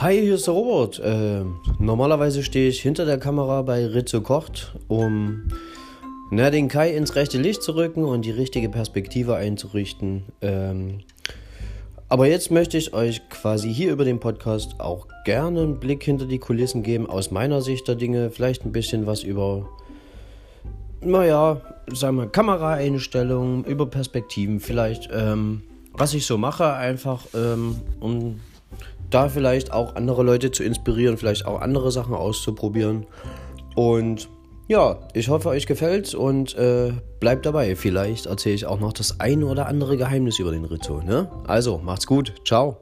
Hi, hier ist der Robert. Äh, normalerweise stehe ich hinter der Kamera bei Rizzo Kocht, um na, den Kai ins rechte Licht zu rücken und die richtige Perspektive einzurichten. Ähm, aber jetzt möchte ich euch quasi hier über den Podcast auch gerne einen Blick hinter die Kulissen geben, aus meiner Sicht der Dinge, vielleicht ein bisschen was über, naja, sagen wir, Kameraeinstellungen, über Perspektiven, vielleicht, ähm, was ich so mache, einfach, ähm, um da vielleicht auch andere Leute zu inspirieren, vielleicht auch andere Sachen auszuprobieren. Und ja, ich hoffe, euch gefällt's und äh, bleibt dabei. Vielleicht erzähle ich auch noch das eine oder andere Geheimnis über den Rizzo. Ne? Also, macht's gut. Ciao.